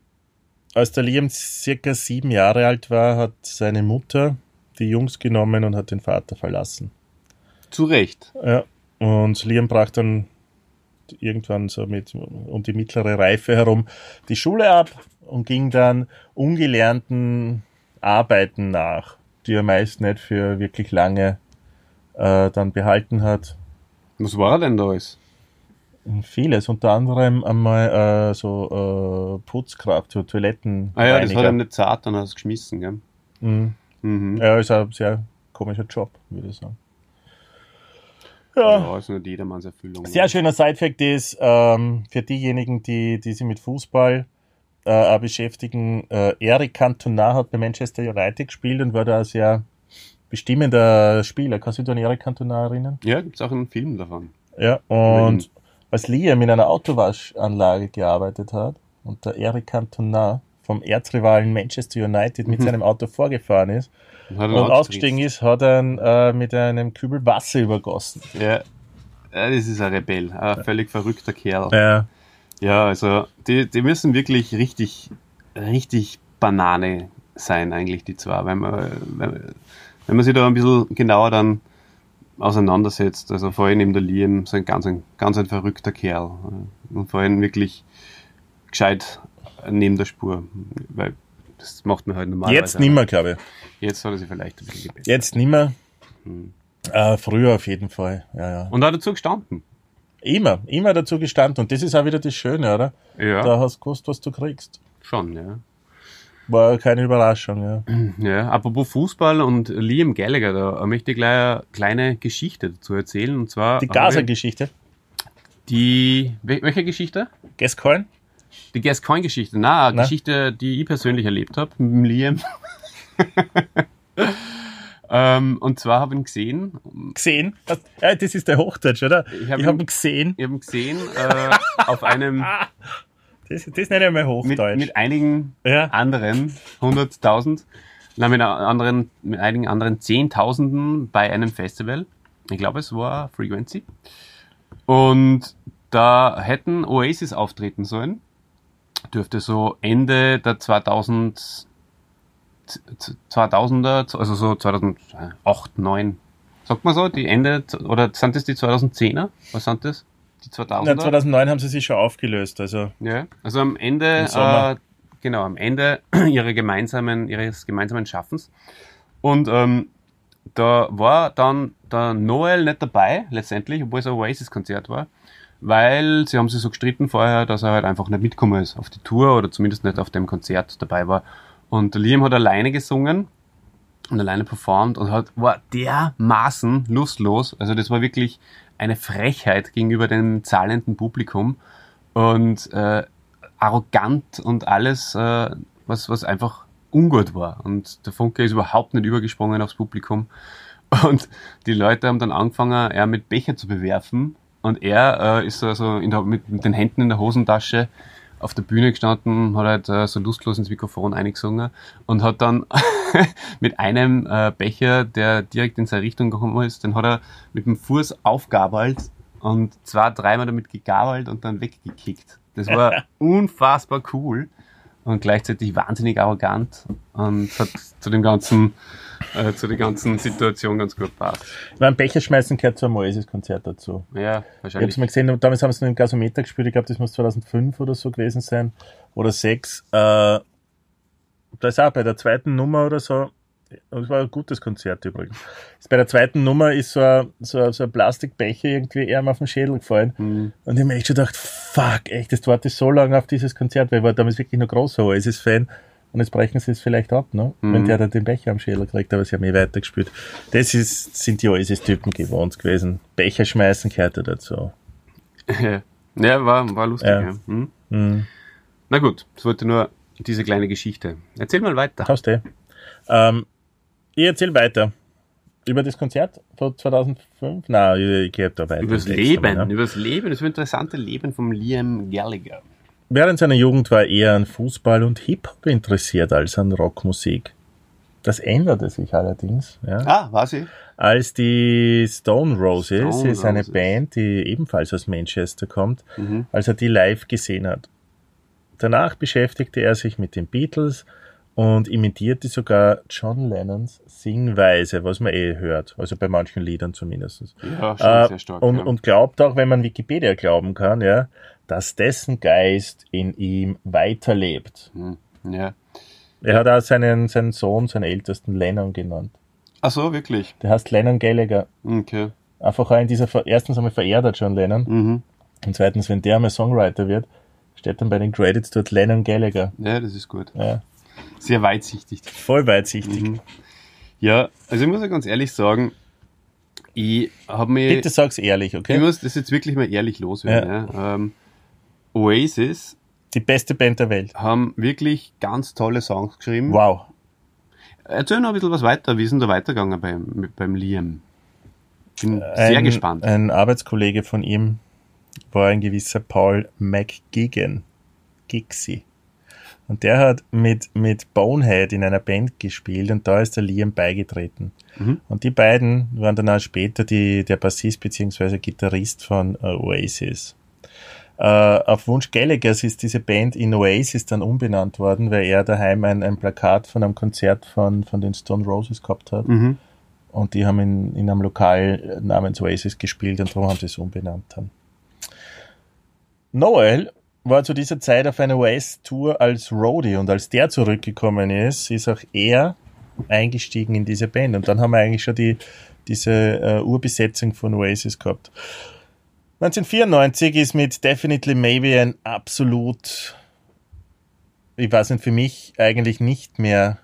als der Liam circa sieben Jahre alt war, hat seine Mutter die Jungs genommen und hat den Vater verlassen. Zu Recht. Ja. Und Liam brach dann irgendwann so mit um die mittlere Reife herum die Schule ab und ging dann ungelernten Arbeiten nach, die er meist nicht für wirklich lange äh, dann behalten hat. Was war er denn da alles? Vieles, unter anderem einmal äh, so äh, Putzkraft, so Toiletten. Ah ja, das hat er nicht zart, dann er es geschmissen, gell? Mhm. Mhm. Ja, ist ein sehr komischer Job, würde ich sagen. Ja, Ja, ist nicht jedermanns Erfüllung. sehr schöner Sidefact ist, ähm, für diejenigen, die, die sich mit Fußball äh, beschäftigen, äh, Eric Cantona hat bei Manchester United gespielt und war da ein sehr bestimmender Spieler. Kannst du dich an Eric Cantona erinnern? Ja, gibt's auch einen Film davon. Ja, und als Liam in einer Autowaschanlage gearbeitet hat und der Eric Cantona vom Erzrivalen Manchester United mit Mhm. seinem Auto vorgefahren ist Und, und ausgestiegen ist, hat er ihn äh, mit einem Kübel Wasser übergossen. Ja. ja, das ist ein Rebell, ein völlig verrückter Kerl. Ja. Ja, also die, die müssen wirklich richtig, richtig Banane sein, eigentlich, die zwei. Wenn man, wenn, wenn man sich da ein bisschen genauer dann auseinandersetzt, also vor allem eben der Liam, so ein ganz ein, ganz ein verrückter Kerl. Und vor allem wirklich gescheit neben der Spur. Weil das macht man halt normalerweise. Jetzt nimmer, glaube ich. Jetzt hat er sich vielleicht ein bisschen gebessert. Jetzt nimmer. Hm. Äh, früher auf jeden Fall. Ja, ja. Und hat dazu gestanden. Immer, immer dazu gestanden. Und das ist auch wieder das Schöne, oder? Ja, Da hast du gewusst, was du kriegst. schon, ja. War keine Überraschung, ja. Ja, apropos Fußball und Liam Gallagher, da möchte ich gleich eine kleine Geschichte dazu erzählen. Und zwar. Die Gaza-Geschichte. Die. wel- Welche Geschichte? Gascoigne? Die Gascoigne-Geschichte. Na, eine Na? Geschichte, die ich persönlich erlebt habe mit dem Liam. ähm, und zwar habe ich ihn gesehen. Gesehen? Was? Ja, das ist der Hochdeutsch, oder? Ich hab habe ihn- ihn gesehen. Ich habe ihn gesehen äh, auf einem. Das, das nenne ich mal Mit, Hochdeutsch. mit einigen ja. anderen 100.000, nein, mit anderen, mit einigen anderen Zehntausenden bei einem Festival. Ich glaube, es war Frequency. Und da hätten Oasis auftreten sollen. Dürfte so Ende der 2000, 2000er, also so 2008, 9. Sagt man so, die Ende, oder sind das die 2010er? Was sind das? Die 2000er? Na, 2009 haben sie sich schon aufgelöst, also Ja, also am Ende, äh, genau, am Ende ihrer gemeinsamen, ihres gemeinsamen Schaffens. Und ähm, da war dann der Noel nicht dabei, letztendlich, obwohl es ein Oasis-Konzert war, weil sie haben sich so gestritten vorher, dass er halt einfach nicht mitgekommen ist auf die Tour oder zumindest nicht auf dem Konzert dabei war. Und Liam hat alleine gesungen und alleine performt und hat, war dermaßen lustlos. Also das war wirklich eine Frechheit gegenüber dem zahlenden Publikum und äh, arrogant und alles, äh, was, was einfach ungut war. Und der Funke ist überhaupt nicht übergesprungen aufs Publikum. Und die Leute haben dann angefangen, er mit Becher zu bewerfen. Und er äh, ist also der, mit, mit den Händen in der Hosentasche auf der Bühne gestanden, hat halt äh, so lustlos ins Mikrofon eingesungen und hat dann mit einem äh, Becher, der direkt in seine Richtung gekommen ist, den hat er mit dem Fuß aufgabelt und zwei, dreimal damit gegabelt und dann weggekickt. Das war unfassbar cool und gleichzeitig wahnsinnig arrogant und hat zu dem ganzen, äh, zu der ganzen Situation ganz gut passt. ich meine, Becher schmeißen gehört zu einem Oasis-Konzert dazu. Ja, Ich habe wahrscheinlich. es mal gesehen, damals haben sie im Gasometer gespielt, ich glaube, das muss 2005 oder so gewesen sein, oder 6. Äh, da ist auch bei der zweiten Nummer oder so, und es war ein gutes Konzert übrigens. Bei der zweiten Nummer ist so ein, so ein, so ein Plastikbecher irgendwie eher auf den Schädel gefallen. Hm. Und ich habe mir echt schon gedacht, fuck, echt, das warte so lange auf dieses Konzert, weil ich war damals wirklich noch großer Oasis-Fan. Und jetzt brechen sie es vielleicht ab, ne? Wenn Mhm. der da den Becher am Schädel kriegt, aber sie haben eh weitergespielt. Das ist, sind die Oasis-Typen gewohnt gewesen. Becher schmeißen gehört dazu. ja, war, war lustig. Ja. Ja. Hm. Mhm. Na gut, das wollte nur diese kleine Geschichte. Erzähl mal weiter. Hast du. Ähm, ich erzähle weiter. Über das Konzert von 2005? Nein, ich, gehe da weiter. Über das Leben, ne? über das Leben, das interessante Leben vom Liam Gallagher. Während seiner Jugend war er eher an Fußball und Hip-Hop interessiert als an Rockmusik. Das änderte sich allerdings, ja. Ah, war sie? als die Stone Roses, Stone ist eine Roses. Band, die ebenfalls aus Manchester kommt, Mhm. als er die live gesehen hat. Danach beschäftigte er sich mit den Beatles und imitierte sogar John Lennons Singweise, was man eh hört, also bei manchen Liedern zumindest. Ja, schon Äh, sehr stark. und, ja. und glaubt auch, wenn man Wikipedia glauben kann, ja, dass dessen Geist in ihm weiterlebt. Hm, ja. Er hat auch seinen, seinen Sohn, seinen ältesten Lennon genannt. Ach so, wirklich? Der heißt Lennon Gallagher. Okay. Einfach auch in dieser, Ver- erstens einmal verehrt er John Lennon Mhm. und zweitens, wenn der mal Songwriter wird, steht dann bei den Credits dort Lennon Gallagher. Ja, das ist gut. Ja, Sehr weitsichtig. voll weitsichtig. Mhm. Ja, also ich muss ja ganz ehrlich sagen, ich habe mir... Bitte sag's ehrlich, Ich okay? muss das jetzt wirklich mal ehrlich loswerden. Ja. Ähm, Oasis Die beste Band der Welt. haben wirklich ganz tolle Songs geschrieben. Wow. Erzähl noch ein bisschen was weiter. Wie ist denn da weitergegangen beim, beim Liam? Bin sehr ein, gespannt. Ein Arbeitskollege von ihm war ein gewisser Paul McGigan. Gixi. Und der hat mit, mit Bonehead in einer Band gespielt und da ist der Liam beigetreten. Mhm. Und die beiden waren dann auch später die, der Bassist bzw. Gitarrist von äh, Oasis. Äh, auf Wunsch Gallaghers ist diese Band in Oasis dann umbenannt worden, weil er daheim ein, ein Plakat von einem Konzert von, von den Stone Roses gehabt hat. Mhm. Und die haben in, in einem Lokal namens Oasis gespielt und darum haben sie es umbenannt dann. Noel war zu dieser Zeit auf einer US-Tour als Roadie und als der zurückgekommen ist, ist auch er eingestiegen in diese Band. Und dann haben wir eigentlich schon die, diese äh, Urbesetzung von Oasis gehabt. 1994 ist mit Definitely Maybe ein absolut, ich weiß nicht, für mich eigentlich nicht mehr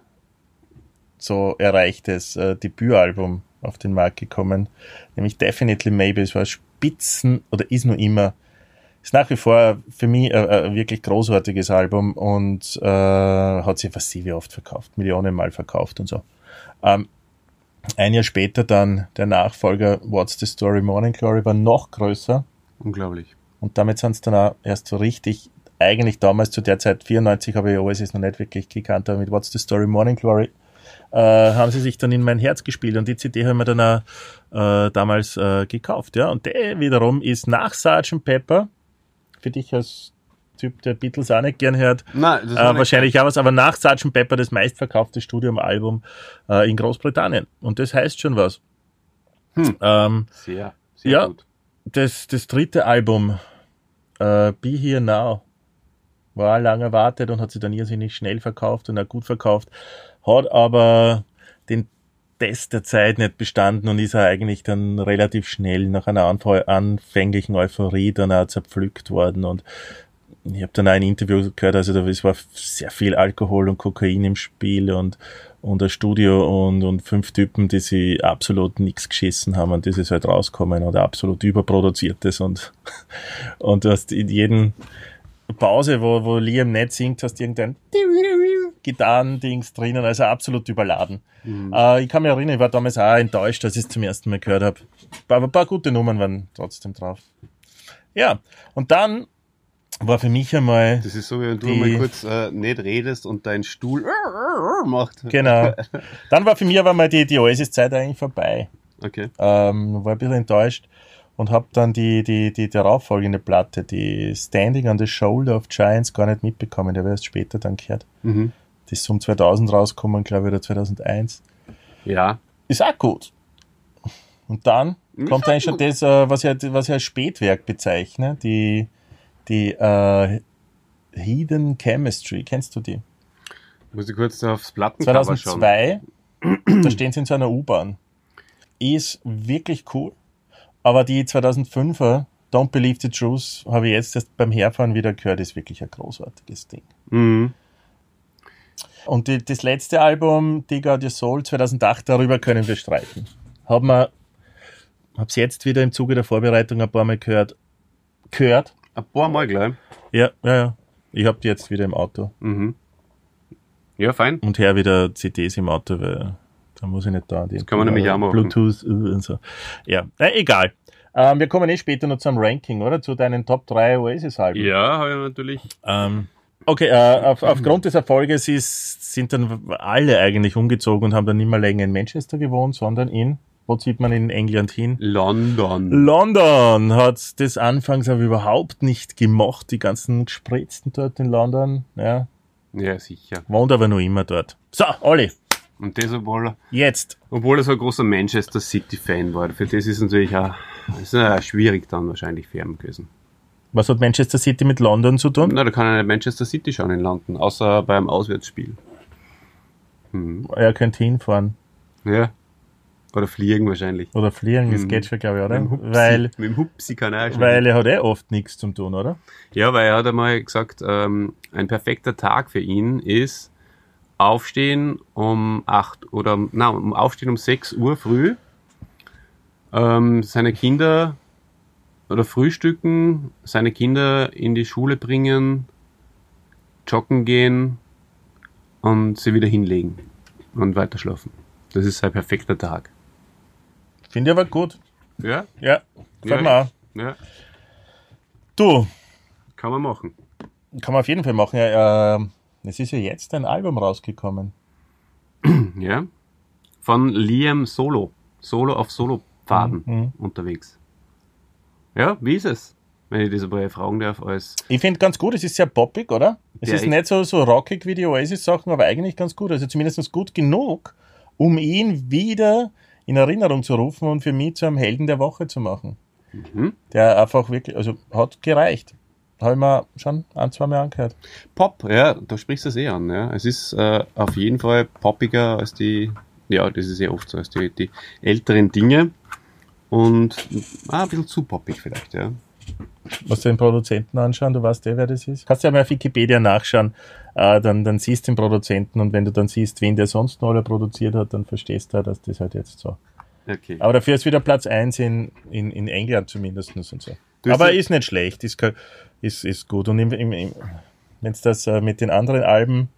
so erreichtes äh, Debütalbum auf den Markt gekommen, nämlich Definitely Maybe. Es war Spitzen oder ist nur immer, ist nach wie vor für mich ein, ein wirklich großartiges Album und äh, hat sich massiv oft verkauft, Millionen Mal verkauft und so. Ähm, ein Jahr später dann der Nachfolger What's the Story Morning Glory war noch größer Unglaublich. und damit sind es dann auch erst so richtig, eigentlich damals zu der Zeit, 94 habe ich Oasis noch nicht wirklich gekannt, aber mit What's the Story Morning Glory äh, haben sie sich dann in mein Herz gespielt und die CD haben wir dann auch äh, damals äh, gekauft. Ja? Und der wiederum ist nach Sgt. Pepper, für dich als Typ, der Beatles auch nicht gern hört, Nein, das äh, wahrscheinlich auch was, aber nach Sgt. Pepper das meistverkaufte Studiumalbum äh, in Großbritannien. Und das heißt schon was. Hm. Ähm, Sehr, sehr Ja. gut. das, das dritte Album, äh, Be Here Now, war lang erwartet und hat sich dann irrsinnig schnell verkauft und auch gut verkauft, hat aber den Test der Zeit nicht bestanden und ist er eigentlich dann relativ schnell nach einer anf- anfänglichen Euphorie dann auch zerpflückt worden. Und ich habe dann auch ein Interview gehört, also da es war sehr viel Alkohol und Kokain im Spiel und und ein Studio und, und fünf Typen, die sie absolut nichts geschissen haben und das ist halt rauskommen und absolut überproduziertes und und du hast in jedem Pause, wo, wo Liam nicht singt, hast irgendein Gitarrendings drinnen, also absolut überladen. Äh, ich kann mich erinnern, ich war damals auch enttäuscht, als ich es zum ersten Mal gehört habe. Aber ein paar gute Nummern waren trotzdem drauf. Ja, und dann war für mich einmal, Das ist so, wie wenn du Die- mal kurz äh, nicht redest und dein Stuhl macht. genau, dann war für mich aber mal die, die Oasis-Zeit eigentlich vorbei. Okay. ähm, war ein bisschen enttäuscht und habe dann die, die, die darauffolgende Platte, die Standing on the Shoulder of Giants, gar nicht mitbekommen. Der wäre erst später dann gehört. Mhm. Die ist um 2000 rausgekommen, glaube ich, oder 2001. Ja. Ist auch gut. Und dann Ist kommt eigentlich schon gut. das, äh, was ich, was ich als Spätwerk bezeichne, die, die äh, Hidden Chemistry. Kennst du die? Muss ich kurz aufs Plattencover schauen. 2002, da stehen sie in so einer U-Bahn. Ist wirklich cool. Aber die 2005er, Don't Believe the Truth, habe ich jetzt erst beim Herfahren wieder gehört, ist wirklich ein großartiges Ding. Mhm. Und die, das letzte Album, Dig Out Your Soul 2008, darüber können wir streiten. Hab mir, hab's jetzt wieder im Zuge der Vorbereitung ein paar Mal gehört. Gehört? Ein paar Mal gleich. Ja, ja, ja. Ich hab die jetzt wieder im Auto. Mhm. Ja, fein. und her wieder CDs im Auto, weil da muss ich nicht da. Das kann man nämlich auch machen. Bluetooth uh, und so. Ja, na, egal. Ähm, wir kommen eh später noch zum Ranking, oder? Zu deinen Top 3 Oasis-Alben. Ja, habe ich natürlich. Ähm, okay, äh, auf, aufgrund des Erfolges ist, sind dann alle eigentlich umgezogen und haben dann nicht mehr länger in Manchester gewohnt, sondern in, wo zieht man in England hin? London. London hat das anfangs aber überhaupt nicht gemocht, die ganzen Gespritzten dort in London, ja. Ja, sicher. Wohnt aber noch immer dort. So, Olli, Und das, obwohl er, jetzt. obwohl er so ein großer Manchester City-Fan war. Für das ist natürlich auch, ist auch schwierig dann wahrscheinlich für ihn gewesen. Was hat Manchester City mit London zu tun? Na, da kann er nicht Manchester City schauen in London, außer beim Auswärtsspiel. Er könnte hinfahren. Ja. Oder fliegen wahrscheinlich. Oder fliegen, das Mhm. geht schon, glaube ich, oder? Mit dem Hupsi, Weil, mit dem Hupsi kann er auch schon. weil er hat eh oft nichts zum tun, oder? Ja, weil er hat einmal gesagt, ähm, ein perfekter Tag für ihn ist aufstehen um acht oder na, um aufstehen um 6 Uhr früh, ähm, seine Kinder oder frühstücken, seine Kinder in die Schule bringen, joggen gehen und sie wieder hinlegen und weiter schlafen. Das ist sein perfekter Tag. Finde ich aber gut. Ja, Ja, Ja. mir ja, Du, kann man machen. kann man auf jeden Fall machen. Ja, äh, es ist ja jetzt ein Album rausgekommen. Ja. Von Liam Solo. Solo auf Solo-Pfaden Mhm. unterwegs. Ja, wie ist es? Wenn ich das aber fragen darf, als. Ich finde ganz gut, es ist sehr poppig, oder? Es Ja, ist ich- nicht so, so rockig wie die Oasis-Sachen, aber eigentlich ganz gut. Also zumindest gut genug, um ihn wieder in Erinnerung zu rufen und für mich zu einem Helden der Woche zu machen. Mhm. Der einfach wirklich, also hat gereicht. Habe ich mir schon ein, zwei Mal angehört. Pop, ja, da sprichst du es eh an. Ja. Es ist äh, auf jeden Fall poppiger als die, ja, das ist ja oft so, als die, die älteren Dinge. Und ah, ein bisschen zu poppig vielleicht, ja. Was du den Produzenten anschauen, du weißt eh, wer das ist. Kannst ja mal auf Wikipedia nachschauen, äh, dann, dann siehst du den Produzenten und wenn du dann siehst, wen der sonst noch alle produziert hat, dann verstehst du, dass das halt jetzt so. Okay. Aber dafür ist wieder Platz eins in, in, in England zumindest und so. Du Aber ist nicht schlecht, ist, ist, ist gut. Und wenn du das äh, mit den anderen Alben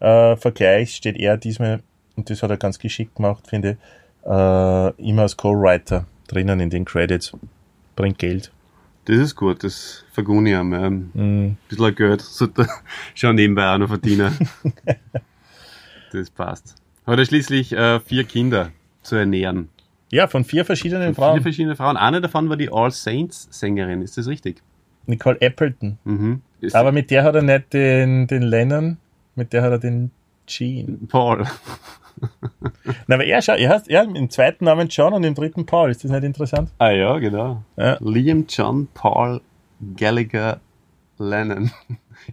äh, vergleichst, steht er diesmal, und das hat er ganz geschickt gemacht, finde ich, äh, immer als Co-Writer drinnen in den Credits. Bringt Geld. Das ist gut, das vergunne ich ihm. Ja. Ein Mm. bisschen Geld sollte schon nebenbei auch noch verdienen. das passt. Hat er schließlich äh, vier Kinder zu ernähren. Ja, von vier verschiedenen Vier Frauen. verschiedene Frauen. Eine davon war die All Saints Sängerin, ist das richtig? Nicole Appleton. Mhm. Aber mit der hat er nicht den, den Lennon, mit der hat er den Gene. Paul. Na, aber er, er heißt, er im zweiten Namen John und im dritten Paul. Ist das nicht interessant? Ah ja, genau. Ja. Liam John Paul Gallagher Lennon.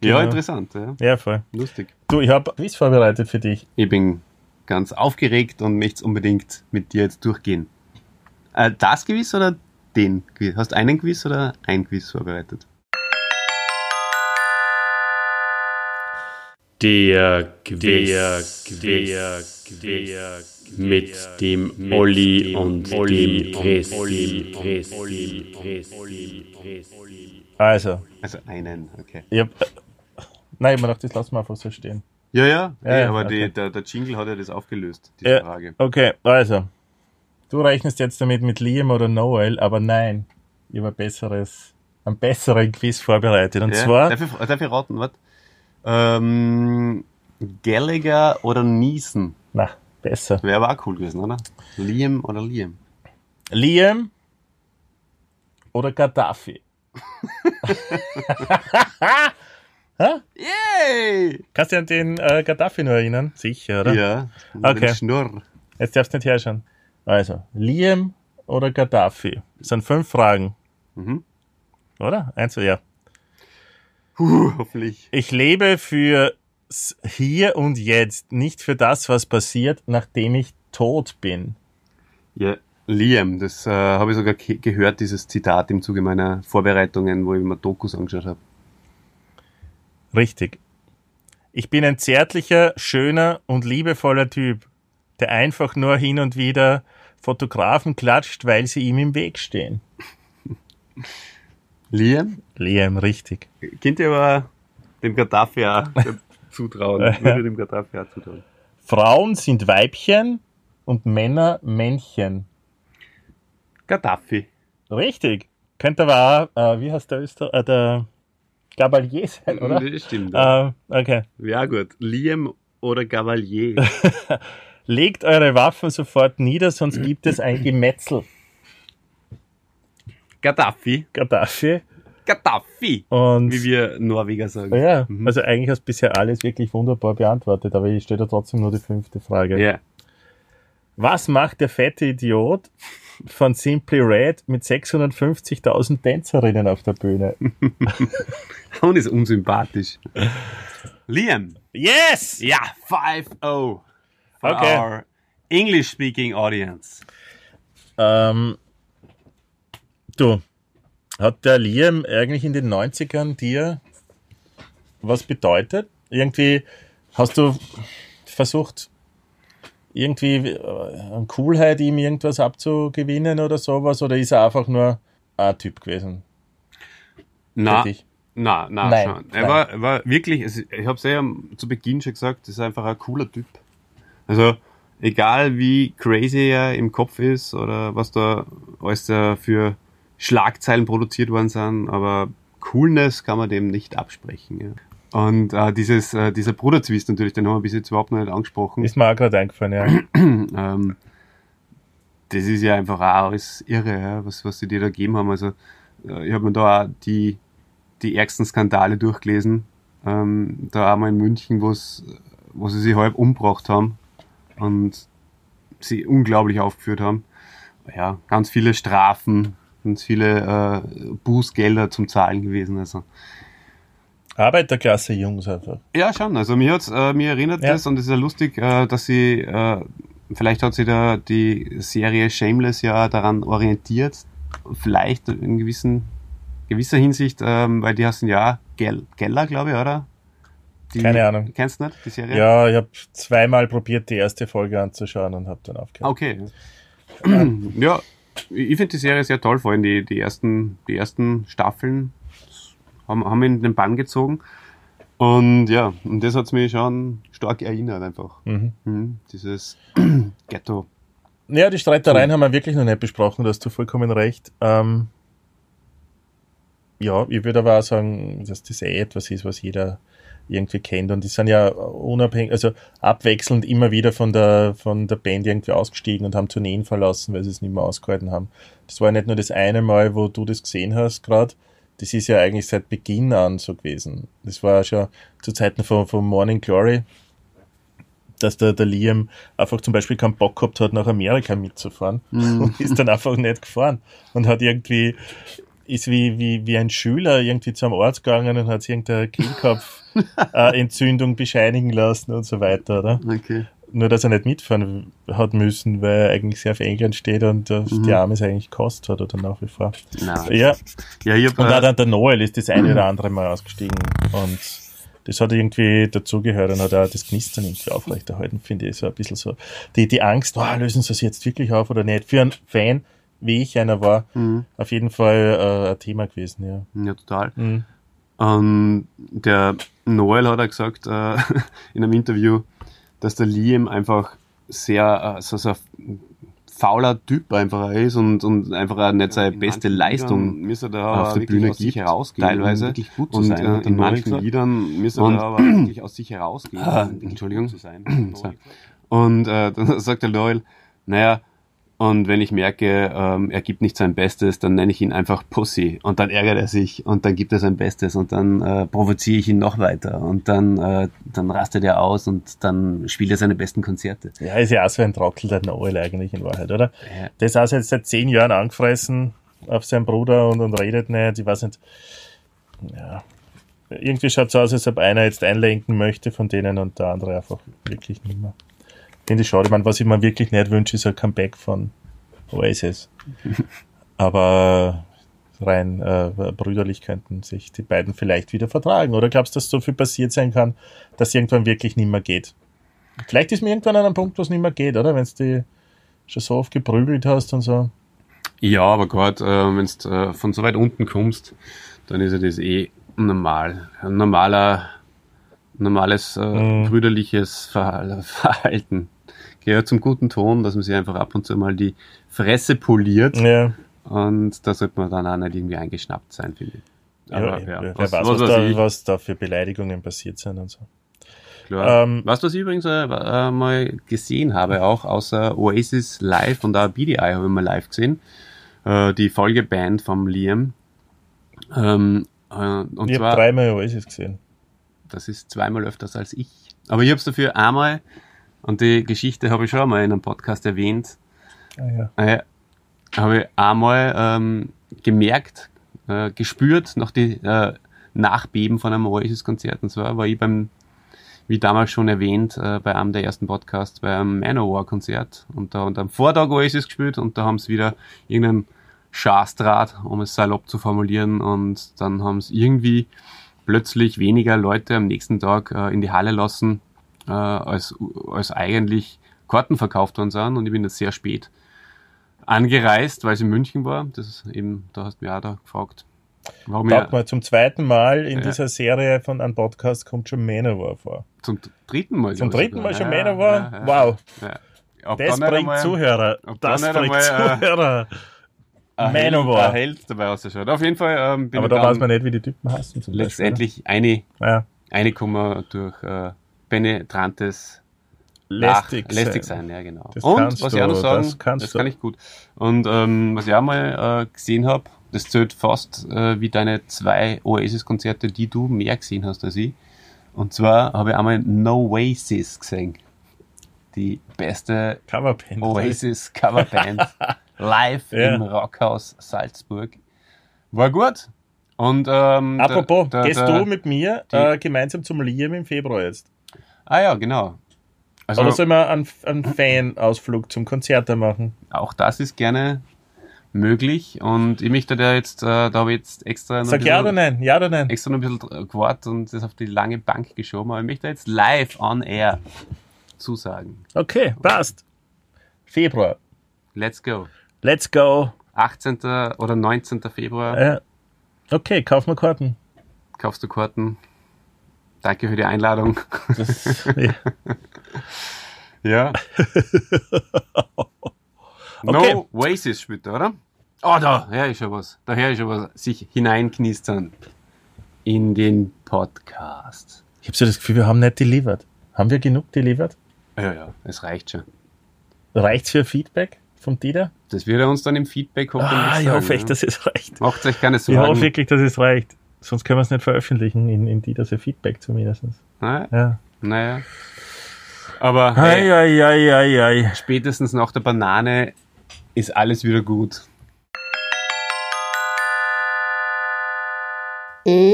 Genau. Ja, interessant, ja. Ja, voll. Lustig. Du, ich habe Quiz vorbereitet für dich. Ich bin ganz aufgeregt und möchte es unbedingt mit dir jetzt durchgehen. Äh, das Quiz oder den Quiz? Hast du einen Quiz oder ein Quiz vorbereitet? Der Quiz, der Quiz, mit dem Olli und dem Christi. Also, Also einen, okay. ich hab, nein, ich hab mir gedacht, das lassen wir einfach so stehen. Ja, ja, Ja, ja, aber okay. die, der, der Jingle hat ja das aufgelöst, diese Ja. Frage. Okay, also. Du rechnest jetzt damit mit Liam oder Noel, aber nein. Ich habe ein besseres, einen besseren Quiz vorbereitet. Und Ja, zwar, darf, ich, darf ich raten, was? Ähm, Gallagher oder Neeson? na, besser. Wäre aber auch cool gewesen, oder? Liam oder Liam? Liam oder Gaddafi? Yay! Kannst du dich an den äh, Gaddafi nur erinnern? Sicher, oder? Ja, Okay. Schnurr. Jetzt darfst du nicht herschauen. Also, Liam oder Gaddafi? Das sind fünf Fragen. Mhm. Oder? Eins, ja. Puh, hoffentlich. Ich lebe für hier und jetzt, nicht für das, was passiert, nachdem ich tot bin. Ja, Liam, das äh, habe ich sogar ge gehört, dieses Zitat im Zuge meiner Vorbereitungen, wo ich mir Dokus angeschaut habe. Richtig. Ich bin ein zärtlicher, schöner und liebevoller Typ, der einfach nur hin und wieder Fotografen klatscht, weil sie ihm im Weg stehen. Liam? Liam, richtig. Könnt ihr aber dem Gaddafi auch zutrauen. Ja. Würde dem Gaddafi auch zutrauen. Frauen sind Weibchen und Männer Männchen. Gaddafi. Richtig. Könnte aber auch, äh, wie heißt der Öster äh, der Gabalier sein, oder? Das stimmt. Ja. Äh, okay. ja gut. Liam oder Gavalier. Legt eure Waffen sofort nieder, sonst gibt es ein Gemetzel. Gaddafi. Gaddafi. Gaddafi, Und wie wir Norweger sagen. ja, Mhm. also eigentlich hast du bisher alles wirklich wunderbar beantwortet, aber ich stelle da trotzdem nur die fünfte Frage. Ja. Was macht der fette Idiot von Simply Red mit 650.000 Tänzerinnen auf der Bühne? Und ist unsympathisch. Liam. Yes! Ja, 5-0. For Okay. our English-speaking audience. Ähm, du, hat der Liam eigentlich in den 90ern dir was bedeutet? Irgendwie hast du versucht, irgendwie äh, an Coolheit ihm irgendwas abzugewinnen oder sowas? Oder ist er einfach nur ein Typ gewesen Na, na, na, Nein, schon. Er nein. war, er war wirklich, also ich habe es ja zu Beginn schon gesagt, das ist einfach ein cooler Typ. Also, egal wie crazy er im Kopf ist oder was da alles da für Schlagzeilen produziert worden sind, aber Coolness kann man dem nicht absprechen. Ja. Und äh, dieses, äh, dieser Bruderzwist natürlich, den haben wir bis jetzt überhaupt noch nicht angesprochen. Ist mir auch gerade eingefallen, ja. ähm, das ist ja einfach auch alles irre, ja, was, was sie dir da gegeben haben. Also äh, ich habe mir da auch die, die ärgsten Skandale durchgelesen. Ähm, da einmal in München, wo sie sich halb umgebracht haben und sie unglaublich aufgeführt haben. Ja, ganz viele Strafen, ganz viele äh, Bußgelder zum Zahlen gewesen. Also Arbeiterklasse Jungs einfach. Ja, schon. Also mir hat's, äh, mir erinnert Ja. das und es ist ja lustig, äh, dass sie, äh, vielleicht hat sie da die Serie Shameless ja daran orientiert, vielleicht in gewissen, gewisser Hinsicht, ähm, weil die heißen ja Gell, Geller, glaube ich, oder? Die, Keine Ahnung. Kennst du nicht, die Serie? Ja, ich habe zweimal probiert, die erste Folge anzuschauen und habe dann aufgehört. Okay. ja, ich finde die Serie sehr toll, vor allem die, die ersten, die ersten Staffeln haben, haben in den Bann gezogen. Und ja, und das hat's mich schon stark erinnert einfach. Mhm. Mhm, dieses Ghetto. Ja, die Streitereien haben wir wirklich noch nicht besprochen, da hast du vollkommen recht. Ähm, ja, ich würde aber auch sagen, dass das eh etwas ist, was jeder irgendwie kennt. Und die sind ja unabhängig, also abwechselnd immer wieder von der, von der Band irgendwie ausgestiegen und haben Tourneen verlassen, weil sie es nicht mehr ausgehalten haben. Das war ja nicht nur das eine Mal, wo du das gesehen hast gerade. Das ist ja eigentlich seit Beginn an so gewesen. Das war schon zu Zeiten von, von Morning Glory, dass der, der Liam einfach zum Beispiel keinen Bock gehabt hat, nach Amerika mitzufahren und ist dann einfach nicht gefahren und hat irgendwie, ist wie, wie, wie ein Schüler irgendwie zum Arzt gegangen und hat sich irgendeine Kehlkopf-Entzündung bescheinigen lassen und so weiter, oder? Okay. Nur, dass er nicht mitfahren hat müssen, weil er eigentlich sehr für England steht und äh, die Arme es eigentlich kostet hat oder nach wie vor. Nein. Ja, Ja, ich hab, und auch äh, dann der Noel ist das eine oder andere Mal ausgestiegen und das hat irgendwie dazugehört und hat auch das Knistern irgendwie aufrechterhalten, finde ich. So ein bisschen so die, die Angst, oh, lösen sie es jetzt wirklich auf oder nicht. Für einen Fan, wie ich einer war, mhm. auf jeden Fall äh, ein Thema gewesen, ja. ja, total. Mhm. Und der Noel hat er gesagt äh, in einem Interview, dass der Liam einfach sehr äh, so, so ein fauler Typ einfach ist und, und einfach auch nicht seine beste Leistung da auf der Bühne aus sich gibt, herausgehen, teilweise. um wirklich gut zu Und, sein. äh, der in Noel manchen. Liedern müsste und- da aber wirklich aus sich herausgehen, Ah, Entschuldigung. Und äh, dann sagt der Loyal, naja, und wenn ich merke, ähm, er gibt nicht sein Bestes, dann nenne ich ihn einfach Pussy. Und dann ärgert er sich und dann gibt er sein Bestes und dann äh, provoziere ich ihn noch weiter. Und dann, äh, dann rastet er aus und dann spielt er seine besten Konzerte. Ja, ist ja auch so ein Trottel, der Noel eigentlich in Wahrheit, oder? Ja. Der ist auch jetzt seit zehn Jahren angefressen auf seinen Bruder und, und redet nicht. Ich weiß nicht. Ja. Irgendwie schaut es aus, als ob einer jetzt einlenken möchte von denen und der andere einfach wirklich nicht mehr. Finde ich schade. Ich meine, was ich mir wirklich nicht wünsche, ist ein Comeback von Oasis. Aber rein äh, brüderlich könnten sich die beiden vielleicht wieder vertragen. Oder glaubst du, dass so viel passiert sein kann, dass irgendwann wirklich nicht mehr geht? Vielleicht ist mir irgendwann an einem Punkt, wo es nicht mehr geht, oder? Wenn du die schon so oft geprügelt hast und so. Ja, aber gerade äh, wenn du äh, von so weit unten kommst, dann ist ja das eh normal. Ein normaler, normales äh, Mhm. brüderliches Verha- Verhalten gehört zum guten Ton, dass man sich einfach ab und zu mal die Fresse poliert Ja, und da sollte man dann auch nicht irgendwie eingeschnappt sein, finde ich. Aber, ja, ja, wer was, weiß, was, was, da, was da für Beleidigungen passiert sind und so. klar. ähm, du, was ich übrigens äh, äh, mal gesehen habe, auch außer Oasis live und auch BDI habe ich mal live gesehen, äh, die Folgeband vom Liam. Ähm, äh, und Ich habe dreimal Oasis gesehen. das ist zweimal öfters als ich. Aber ich habe es dafür einmal, und die Geschichte habe ich schon einmal in einem Podcast erwähnt, Ah, ja. äh, habe ich einmal ähm, gemerkt, äh, gespürt, nach die äh, Nachbeben von einem Oasis-Konzert. Und zwar war ich beim, wie damals schon erwähnt, äh, bei einem der ersten Podcasts, bei einem Manowar-Konzert. Und da und am Vortag Oasis gespielt und da haben sie wieder irgendeinen Schaßdraht, um es salopp zu formulieren. Und dann haben es irgendwie plötzlich weniger Leute am nächsten Tag äh, in die Halle lassen, äh, als, als eigentlich Karten verkauft worden sind. Und ich bin jetzt sehr spät angereist, weil es in München war. Das ist eben, da hast du mich auch da gefragt. Warum Sag ja mal, zum zweiten Mal in Ja. dieser Serie von einem Podcast kommt schon Manowar vor. zum dritten Mal. Zum dritten Mal schon Ja, Manowar? ja, ja. Wow, Ja. Ob das bringt einmal Zuhörer. Das bringt einmal, äh, Zuhörer. Held- Manowar. Ein Held dabei ausschaut. Auf jeden Fall ähm, bin Aber da weiß man nicht, wie die Typen heißen. Zum letztendlich eine, Beispiel. Ja. eine Komma durch äh, penetrantes Lästig, Ach, lästig sein, ja genau. Das und was ich auch noch sagen, das das, kann ich gut. Und ähm, was ich auch mal äh, gesehen habe, das zählt fast äh, wie deine zwei Oasis-Konzerte, die du mehr gesehen hast als ich. Und zwar habe ich einmal No Oasis gesehen. Die beste Coverband. Oasis Coverband live Ja. im Rockhaus Salzburg. War gut. Und ähm, Apropos, der- der- gehst der- du mit mir die- äh, gemeinsam zum Liam im Februar jetzt? Ah ja, genau. Also Oder sollen wir einen, einen Fan-Ausflug zum Konzert machen? auch das ist gerne möglich. Und ich möchte da jetzt, äh, da habe ich jetzt extra noch, Sag ein ja bisschen, oder nein, ja oder nein? extra noch ein bisschen gewartet und das auf die lange Bank geschoben. Aber ich möchte jetzt live on air zusagen. Okay, passt. Februar. Let's go. Let's go. 18. oder 19. Februar Äh, okay, kauf mal Karten. kaufst du Karten. Danke für die Einladung. Das, ja. Ja. Okay. No Oasis spielt, er, oder? Oh, da, her ist schon was. Da her ist schon was. Sich hineinknistern in den Podcast. Ich habe so das Gefühl, wir haben nicht delivered. Haben wir genug delivered? Ja, ja, es reicht schon. Reicht's für Feedback vom Dieter? Das wird er uns dann im Feedback hoffentlich Ah, ich hoffe echt, ja. dass es reicht. Macht euch keine Ich hoffe Sorgen. wirklich, dass es reicht. Sonst können wir es nicht veröffentlichen in, in Dieter Feedback zumindest. naja, Ja. naja. Aber Ei, hey, ei, ei, ei, ei. spätestens nach der Banane ist alles wieder gut.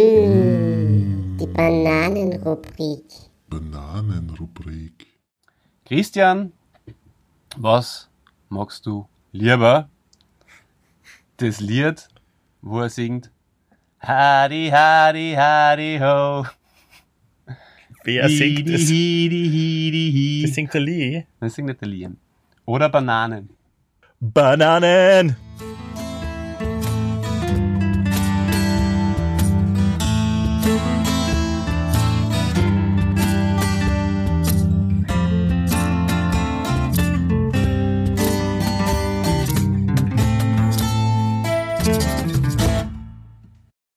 Mmh, die Bananenrubrik. Bananenrubrik. Christian, was magst du lieber? Das Lied, wo er singt Hadi, Hadi, Hadi, ho. Wer singt Hidi, das? Singt der Lee. Das singt der Liam. Oder Bananen. Bananen!